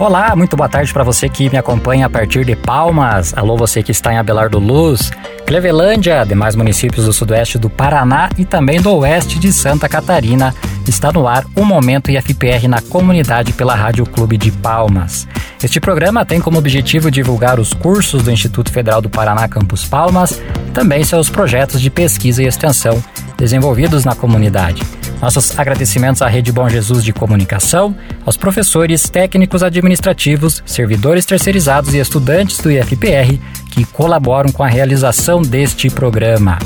Olá, muito boa tarde para você que me acompanha a partir de Palmas. Alô, você que está em Abelardo Luz, Clevelândia, demais municípios do sudoeste do Paraná e também do oeste de Santa Catarina. Está no ar o Momento IFPR na comunidade pela Rádio Clube de Palmas. Este programa tem como objetivo divulgar os cursos do Instituto Federal do Paraná Campus Palmas e também seus projetos de pesquisa e extensão desenvolvidos na comunidade. Nossos agradecimentos à Rede Bom Jesus de Comunicação, aos professores, técnicos administrativos, servidores terceirizados e estudantes do IFPR que colaboram com a realização deste programa.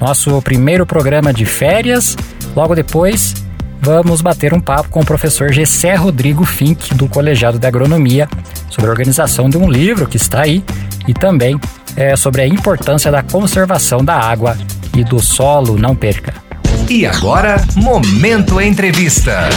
Nosso primeiro programa de férias, logo depois vamos bater um papo com o professor Gessé Rodrigo Fink, do Colegiado de Agronomia, sobre a organização de um livro que está aí e também é, sobre a importância da conservação da água e do solo. Não perca. E agora, Momento Entrevista.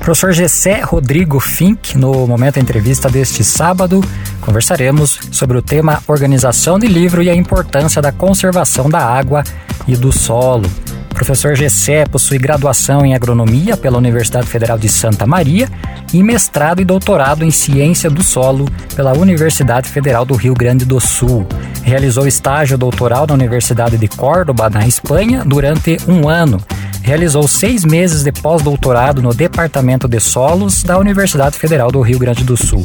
Professor Gessé Rodrigo Fink, no Momento Entrevista deste sábado, conversaremos sobre o tema Organização de Livro e a importância da conservação da água e do solo. Professor Gessé possui graduação em agronomia pela Universidade Federal de Santa Maria e mestrado e doutorado em ciência do solo pela Universidade Federal do Rio Grande do Sul. Realizou estágio doutoral na Universidade de Córdoba, na Espanha, durante um ano. Realizou seis meses de pós-doutorado no Departamento de Solos da Universidade Federal do Rio Grande do Sul.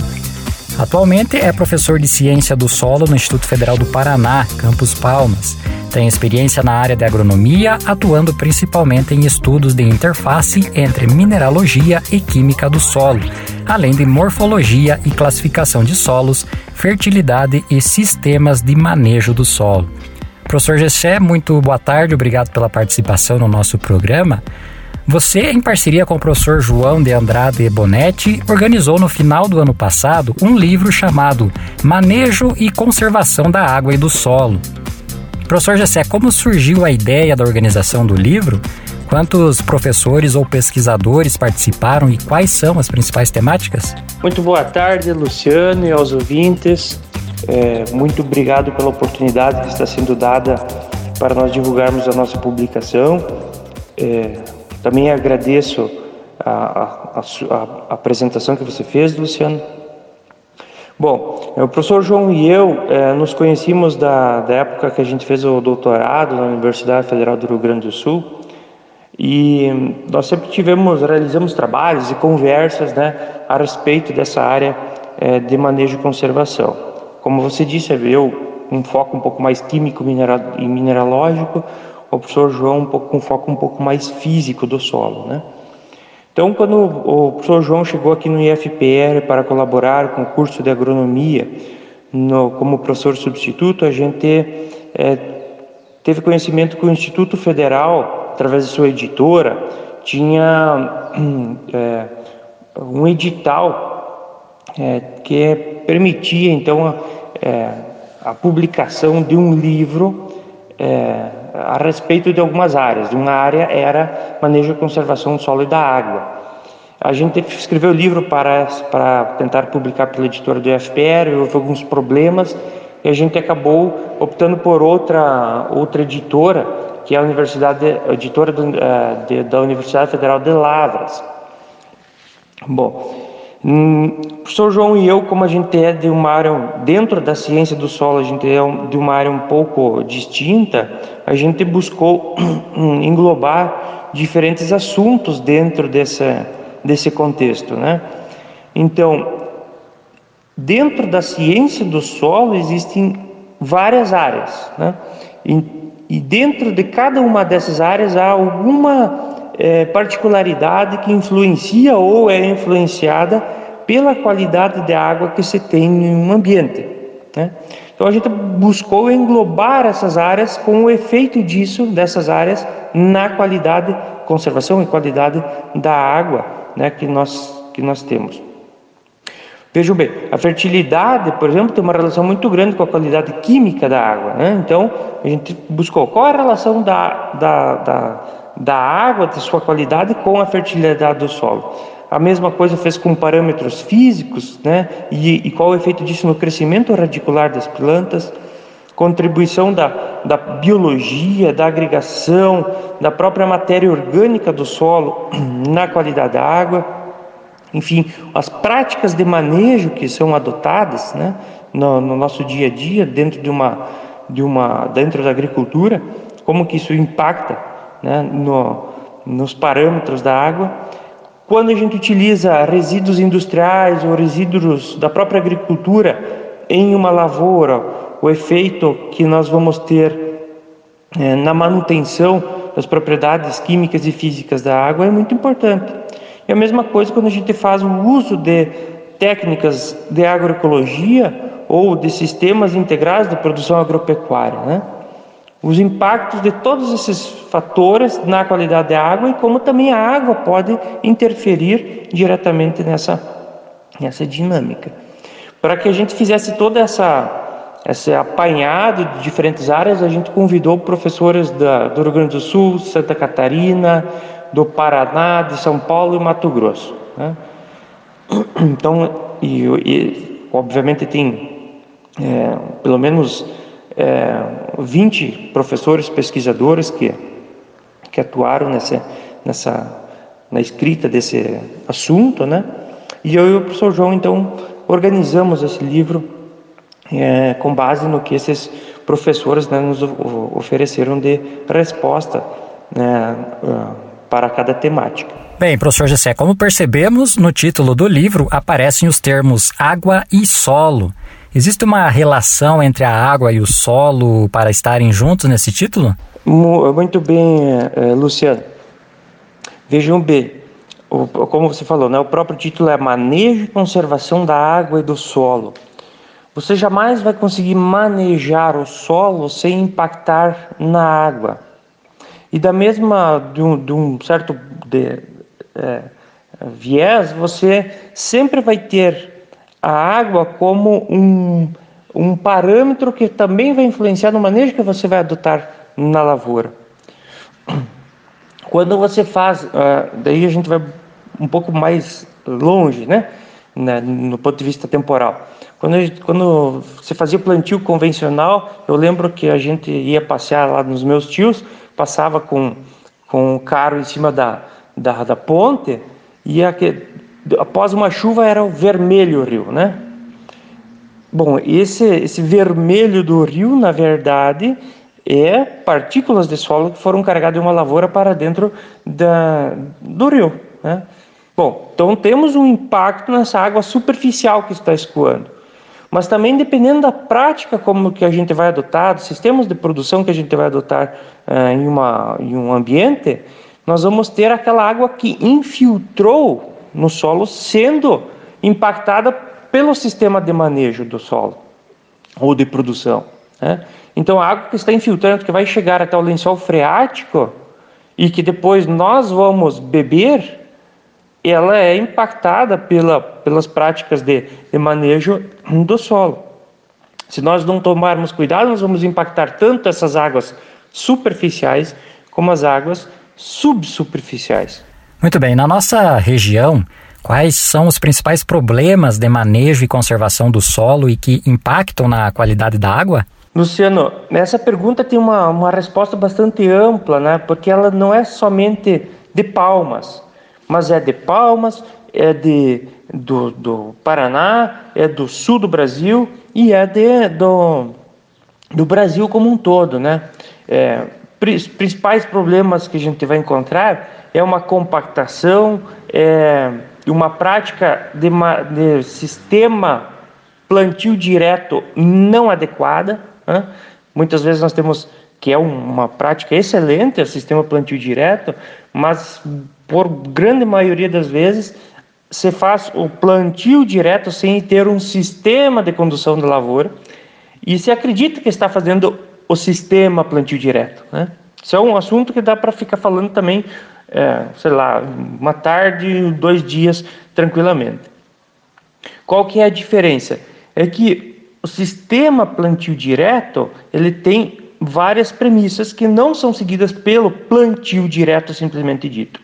Atualmente é professor de Ciência do Solo no Instituto Federal do Paraná, Campus Palmas. Tem experiência na área de agronomia, atuando principalmente em estudos de interface entre mineralogia e química do solo, além de morfologia e classificação de solos, fertilidade e sistemas de manejo do solo. Professor Gessé, muito boa tarde, obrigado pela participação no nosso programa. Você, em parceria com o professor João de Andrade Bonetti, organizou no final do ano passado um livro chamado Manejo e Conservação da Água e do Solo. Professor Jessé, como surgiu a ideia da organização do livro? Quantos professores ou pesquisadores participaram e quais são as principais temáticas? Muito boa tarde, Luciano e aos ouvintes. É, muito obrigado pela oportunidade que está sendo dada para nós divulgarmos a nossa publicação. É, também agradeço a, a, a, a, apresentação que você fez, Luciano. Bom, o professor João e eu é, nos conhecimos da, da época que a gente fez o doutorado na Universidade Federal do Rio Grande do Sul e nós sempre tivemos, realizamos trabalhos e conversas né, a respeito dessa área é, de manejo e conservação. Como você disse, eu um foco um pouco mais químico e mineralógico, o professor João um pouco, um foco um pouco mais físico do solo, né? Então, quando o professor João chegou aqui no IFPR para colaborar com o curso de agronomia, no, como professor substituto, a gente é, teve conhecimento que o Instituto Federal, através de sua editora, tinha é, um edital é, que permitia, então, a, a publicação de um livro a respeito de algumas áreas. Uma área era manejo e conservação do solo e da água. A gente escreveu o livro para, para tentar publicar pela editora do IFPR, houve alguns problemas e a gente acabou optando por outra, outra editora, que é a Universidade, editora do, eh, da Universidade Federal de Lavras. Bom, Hum, o professor João e eu, como a gente é de uma área, dentro da ciência do solo, a gente é de uma área um pouco distinta, a gente buscou englobar diferentes assuntos dentro dessa, desse contexto, né? Então, dentro da ciência do solo existem várias áreas, né? E, e dentro de cada uma dessas áreas há alguma é, particularidade que influencia ou é influenciada pela qualidade da água que se tem em um ambiente. Né? Então a gente buscou englobar essas áreas com o efeito disso, dessas áreas, na qualidade, conservação e qualidade da água né, que, nós, que nós temos. Vejam bem, a fertilidade, por exemplo, tem uma relação muito grande com a qualidade química da água. Né? Então, a gente buscou qual é a relação da, da, da da água, de sua qualidade, com a fertilidade do solo. A mesma coisa fez com parâmetros físicos, né? E, e qual o efeito disso no crescimento radicular das plantas, contribuição da, da biologia, da agregação, da própria matéria orgânica do solo na qualidade da água, enfim, as práticas de manejo que são adotadas né, no, no nosso dia a dia dentro de uma, de uma dentro da agricultura, como que isso impacta né, no, nos parâmetros da água. Quando a gente utiliza resíduos industriais ou resíduos da própria agricultura em uma lavoura o efeito que nós vamos ter é, na manutenção das propriedades químicas e físicas da água é muito importante. É a mesma coisa quando a gente faz o uso de técnicas de agroecologia ou de sistemas integrados de produção agropecuária, né? Os impactos de todos esses fatores na qualidade da água e como também a água pode interferir diretamente nessa, nessa dinâmica. Para que a gente fizesse toda essa esse apanhado de diferentes áreas, a gente convidou professores da, do Rio Grande do Sul, Santa Catarina, do Paraná, de São Paulo e Mato Grosso. Né? Então, e, e, obviamente tem é, pelo menos é, 20 professores pesquisadores que, que atuaram nessa, nessa, na escrita desse assunto, né? E eu e o professor João, então, organizamos esse livro é, com base no que esses professores né, nos ofereceram de resposta né, ah, para cada temática. Bem, professor Gessé, como percebemos, no título do livro aparecem os termos água e solo. Existe uma relação entre a água e o solo para estarem juntos nesse título? Muito bem, eh, Luciano. Vejam bem, como você falou, né, o próprio título é Manejo e Conservação da Água e do Solo. Você jamais vai conseguir manejar o solo sem impactar na água. E da mesma, de um, de um certo de, é, viés, você sempre vai ter a água como um, um parâmetro que também vai influenciar no manejo que você vai adotar na lavoura. Quando você faz, ah, daí a gente vai um pouco mais longe, né? no ponto de vista temporal. Quando, gente, quando você fazia plantio convencional, eu lembro que a gente ia passear lá nos meus tios, passava com, com o carro em cima da, da, da ponte, e aqui, após uma chuva era o vermelho o rio, né? Bom, esse, esse vermelho do rio, na verdade, é partículas de solo que foram carregadas de uma lavoura para dentro da, do rio, né? Bom, então temos um impacto nessa água superficial que está escoando. Mas também dependendo da prática como que a gente vai adotar, dos sistemas de produção que a gente vai adotar uh, em, uma, em um ambiente, nós vamos ter aquela água que infiltrou no solo sendo impactada pelo sistema de manejo do solo ou de produção. Né? Então a água que está infiltrando, que vai chegar até o lençol freático e que depois nós vamos beber, ela é impactada pela, pelas práticas de, de manejo do solo. Se nós não tomarmos cuidado, nós vamos impactar tanto essas águas superficiais como as águas subsuperficiais. Muito bem, na nossa região, quais são os principais problemas de manejo e conservação do solo e que impactam na qualidade da água? Luciano, essa pergunta tem uma, uma resposta bastante ampla, né? porque ela não é somente de palmas mas é de Palmas, é de, do, do Paraná, é do sul do Brasil e é de, do, do Brasil como um todo. Né? É, os principais problemas que a gente vai encontrar é uma compactação, é uma prática de, uma, de sistema plantio direto não adequada. Né? Muitas vezes nós temos que é uma prática excelente, o sistema plantio direto, mas por grande maioria das vezes, se faz o plantio direto sem ter um sistema de condução da lavoura e se acredita que está fazendo o sistema plantio direto. Né? Isso é um assunto que dá para ficar falando também, é, sei lá, uma tarde, dois dias, tranquilamente. Qual que é a diferença? É que o sistema plantio direto ele tem várias premissas que não são seguidas pelo plantio direto simplesmente dito.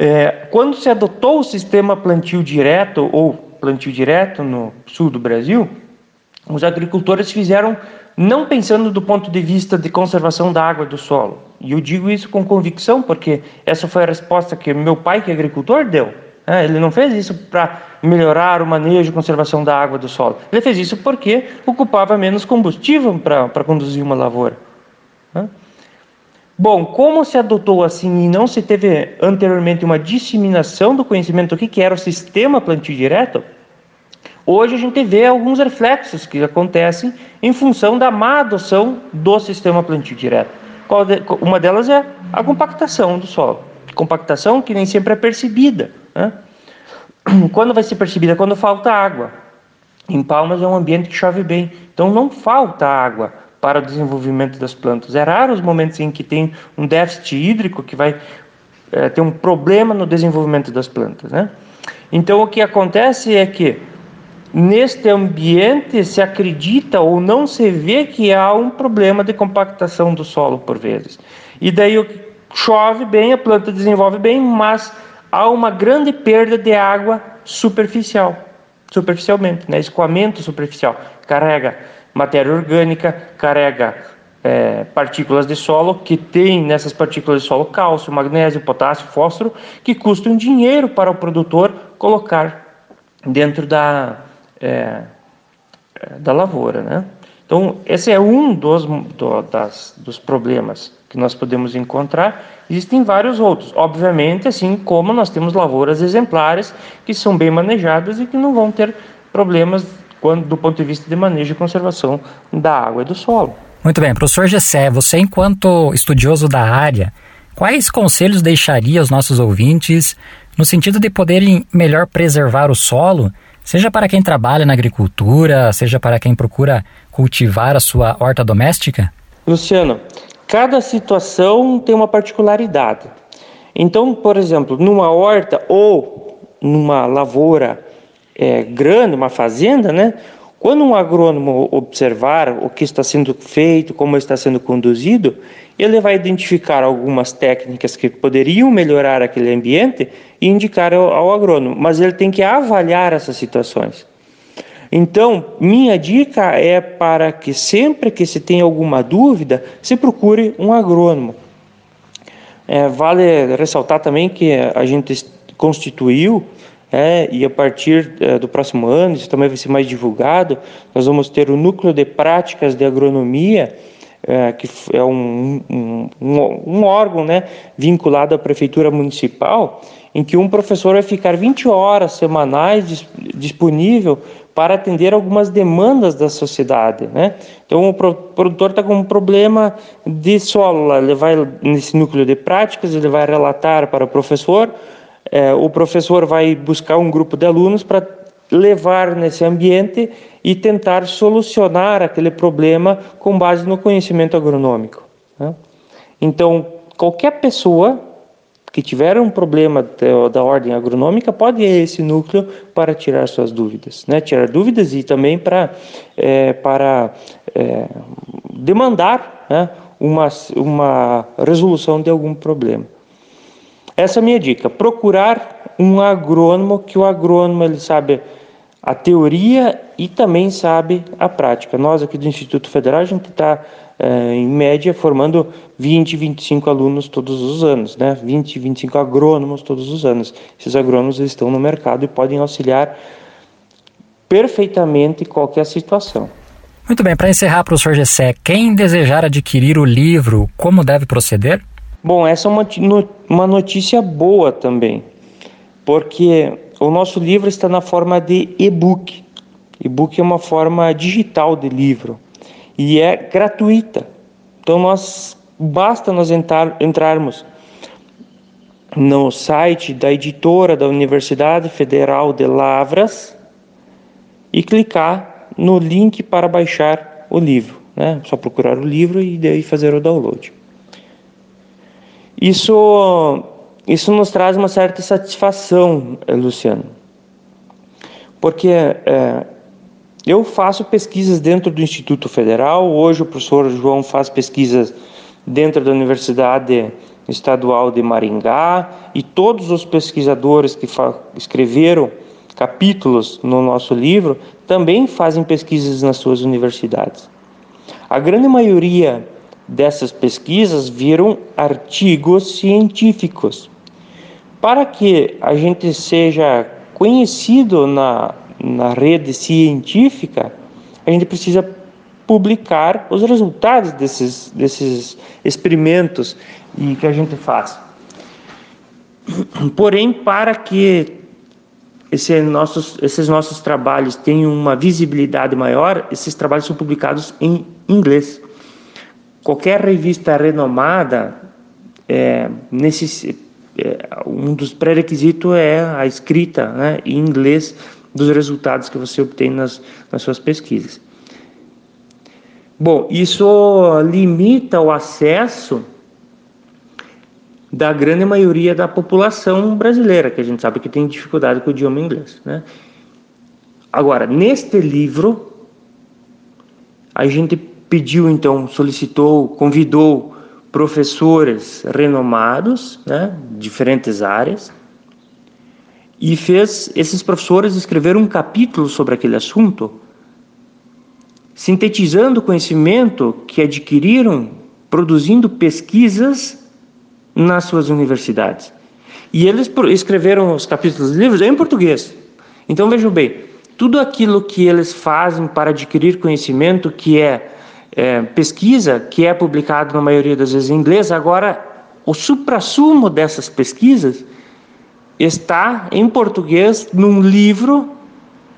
É, quando se adotou o sistema plantio direto ou plantio direto no sul do Brasil, os agricultores fizeram não pensando do ponto de vista de conservação da água e do solo. E eu digo isso com convicção, porque essa foi a resposta que meu pai, que é agricultor, deu. É, ele não fez isso para melhorar o manejo e conservação da água e do solo. Ele fez isso porque ocupava menos combustível para conduzir uma lavoura. É. Bom, como se adotou assim e não se teve anteriormente uma disseminação do conhecimento do que era o sistema plantio direto, Hoje a gente vê alguns reflexos que acontecem em função da má adoção do sistema plantio direto. Uma delas é a compactação do solo. Compactação que nem sempre é percebida. Né? Quando vai ser percebida? Quando falta água. Em Palmas é um ambiente que chove bem, então não falta água para o desenvolvimento das plantas. É raro os momentos em que tem um déficit hídrico que vai é, ter um problema no desenvolvimento das plantas. Né? Então o que acontece é que neste ambiente se acredita ou não se vê que há um problema de compactação do solo por vezes. E daí chove bem, a planta desenvolve bem, mas há uma grande perda de água superficial, superficialmente, né? escoamento superficial. Carrega matéria orgânica, carrega é, partículas de solo, que tem nessas partículas de solo cálcio, magnésio, potássio, fósforo, que custam dinheiro para o produtor colocar dentro da, é, é, da lavoura. Né? Então, esse é um dos, do, das, dos problemas que nós podemos encontrar. Existem vários outros, obviamente, assim como nós temos lavouras exemplares que são bem manejadas e que não vão ter problemas quando, do ponto de vista de manejo e conservação da água e do solo. Muito bem, professor Gessé, você enquanto estudioso da área, quais conselhos deixaria aos nossos ouvintes no sentido de poderem melhor preservar o solo seja para quem trabalha na agricultura, seja para quem procura cultivar a sua horta doméstica? Luciano, cada situação tem uma particularidade. Então, por exemplo, numa horta ou numa lavoura é, grande, uma fazenda, né? Quando um agrônomo observar o que está sendo feito, como está sendo conduzido, ele vai identificar algumas técnicas que poderiam melhorar aquele ambiente e indicar ao, ao agrônomo, mas ele tem que avaliar essas situações. Então, minha dica é para que sempre que se tem alguma dúvida, se procure um agrônomo. É, vale ressaltar também que a gente constituiu é, e a partir é, do próximo ano, isso também vai ser mais divulgado, nós vamos ter o núcleo de práticas de agronomia, é, que é um, um, um, órgão né, vinculado à prefeitura municipal, em que um professor vai ficar 20 horas semanais disponível para atender algumas demandas da sociedade. Né? Então, o produtor está com um problema de solo, ele vai nesse núcleo de práticas, ele vai relatar para o professor, é, o professor vai buscar um grupo de alunos para levar nesse ambiente e tentar solucionar aquele problema com base no conhecimento agronômico. Né? Então, qualquer pessoa que tiver um problema da, ordem agronômica pode ir a esse núcleo para tirar suas dúvidas, né? tirar dúvidas e também para, é, para é, demandar né? uma, uma resolução de algum problema. Essa é a minha dica. Procurar um agrônomo, que o agrônomo ele sabe a teoria e também sabe a prática. Nós aqui do Instituto Federal, a gente está, é, em média, formando 20, 25 alunos todos os anos, né? 20, 25 agrônomos todos os anos. Esses agrônomos estão no mercado e podem auxiliar perfeitamente qualquer situação. Muito bem, para encerrar, professor Gessé, quem desejar adquirir o livro, como deve proceder? Bom, essa é uma, notícia boa também, porque o nosso livro está na forma de e-book. E-book é uma forma digital de livro e é gratuita. Então nós basta nós entrar, entrarmos no site da editora da Universidade Federal de Lavras e clicar no link para baixar o livro, né? Só procurar o livro e daí fazer o download. Isso, isso nos traz uma certa satisfação, Luciano, porque é, eu faço pesquisas dentro do Instituto Federal, hoje o professor João faz pesquisas dentro da Universidade Estadual de Maringá, e todos os pesquisadores que escreveram capítulos no nosso livro também fazem pesquisas nas suas universidades. A grande maioria dessas pesquisas viram artigos científicos. Para que a gente seja conhecido na, na rede científica, a gente precisa publicar os resultados desses, desses experimentos e que a gente faz. Porém, para que esse nossos, esses nossos trabalhos tenham uma visibilidade maior, esses trabalhos são publicados em inglês. Qualquer revista renomada, é, nesse, é, um dos pré-requisitos é a escrita né, em inglês dos resultados que você obtém nas, nas suas pesquisas. Bom, isso limita o acesso da grande maioria da população brasileira, que a gente sabe que tem dificuldade com o idioma inglês. Né? Agora, neste livro, a gente pediu, então, solicitou, convidou professores renomados, né, diferentes áreas, e fez esses professores escrever um capítulo sobre aquele assunto sintetizando o conhecimento que adquiriram produzindo pesquisas nas suas universidades. E eles escreveram os capítulos dos livros em português. Então vejam bem, tudo aquilo que eles fazem para adquirir conhecimento, que é, é pesquisa, que é publicado na maioria das vezes em inglês, agora o suprassumo dessas pesquisas está em português num livro,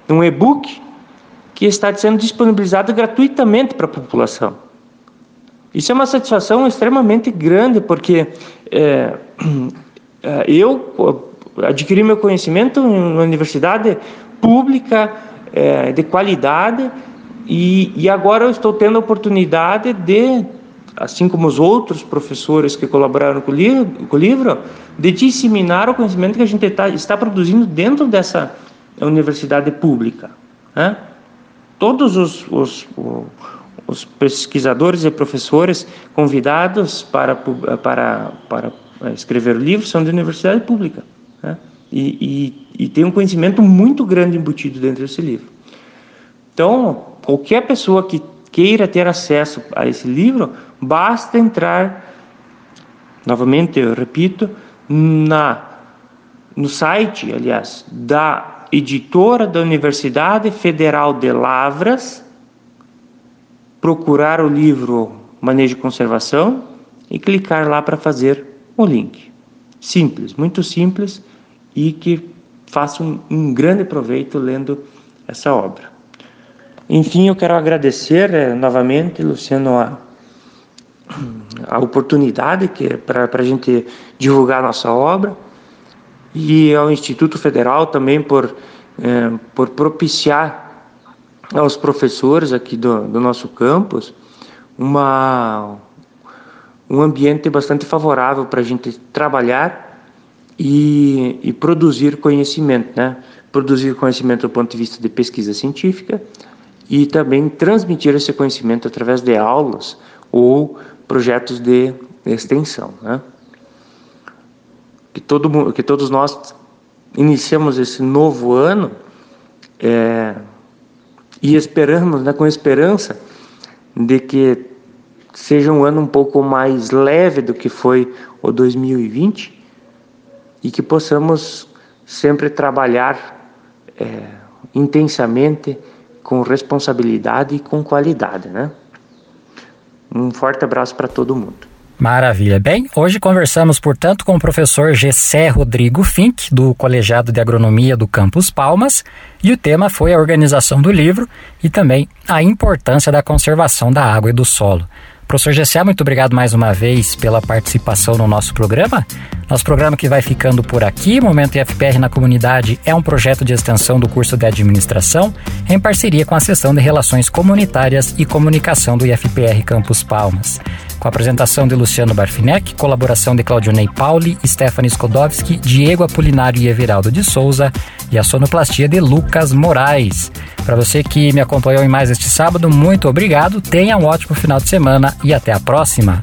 num e-book que está sendo disponibilizado gratuitamente para a população. Isso é uma satisfação extremamente grande, porque é, eu adquiri meu conhecimento em uma universidade pública, é, de qualidade, e, e agora eu estou tendo a oportunidade de, assim como os outros professores que colaboraram com o livro, com o livro de disseminar o conhecimento que a gente tá, está produzindo dentro dessa universidade pública. Né? todos os, os, os pesquisadores e professores convidados para, para, para escrever o livro são de universidade pública. Né? E, e, e, tem um conhecimento muito grande embutido dentro desse livro. Então, qualquer pessoa que queira ter acesso a esse livro, basta entrar, novamente eu repito, na, no site, aliás, da editora da Universidade Federal de Lavras, procurar o livro Manejo de Conservação e clicar lá para fazer o link. Simples, muito simples e que faça um, um grande proveito lendo essa obra. Enfim, eu quero agradecer eh, novamente, Luciano, a, a oportunidade que para a gente divulgar nossa obra e ao Instituto Federal também por, é, por propiciar aos professores aqui do, do nosso campus uma, um ambiente bastante favorável para a gente trabalhar e, e produzir conhecimento, né? Produzir conhecimento do ponto de vista de pesquisa científica e também transmitir esse conhecimento através de aulas ou projetos de extensão, né? que, todo, que todos nós iniciamos esse novo ano é, e esperamos, né, com esperança de que seja um ano um pouco mais leve do que foi o 2020 e que possamos sempre trabalhar é, intensamente, com responsabilidade e com qualidade, né? Um forte abraço para todo mundo. Maravilha. Bem, hoje conversamos, portanto, com o professor Gessé Rodrigo Fink, do Colegiado de Agronomia do Campus Palmas, e o tema foi a organização do livro e também a importância da conservação da água e do solo. Professor Gessé, muito obrigado mais uma vez pela participação no nosso programa. Nosso programa que vai ficando por aqui, Momento IFPR na Comunidade, é um projeto de extensão do curso de administração em parceria com a seção de Relações Comunitárias e Comunicação do IFPR Campus Palmas. Com a apresentação de Luciano Barfinec, colaboração de Claudionei Pauli, Stephanie Skodowski, Diego Apolinário e Everaldo de Souza e a sonoplastia de Lucas Moraes. Para você que me acompanhou em mais este sábado, muito obrigado, tenha um ótimo final de semana e até a próxima.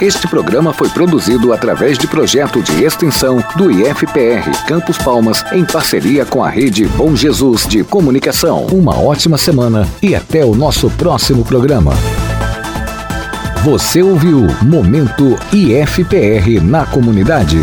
Este programa foi produzido através de projeto de extensão do IFPR Campos Palmas em parceria com a rede Bom Jesus de Comunicação. Uma ótima semana e até o nosso próximo programa. Você ouviu Momento IFPR na comunidade.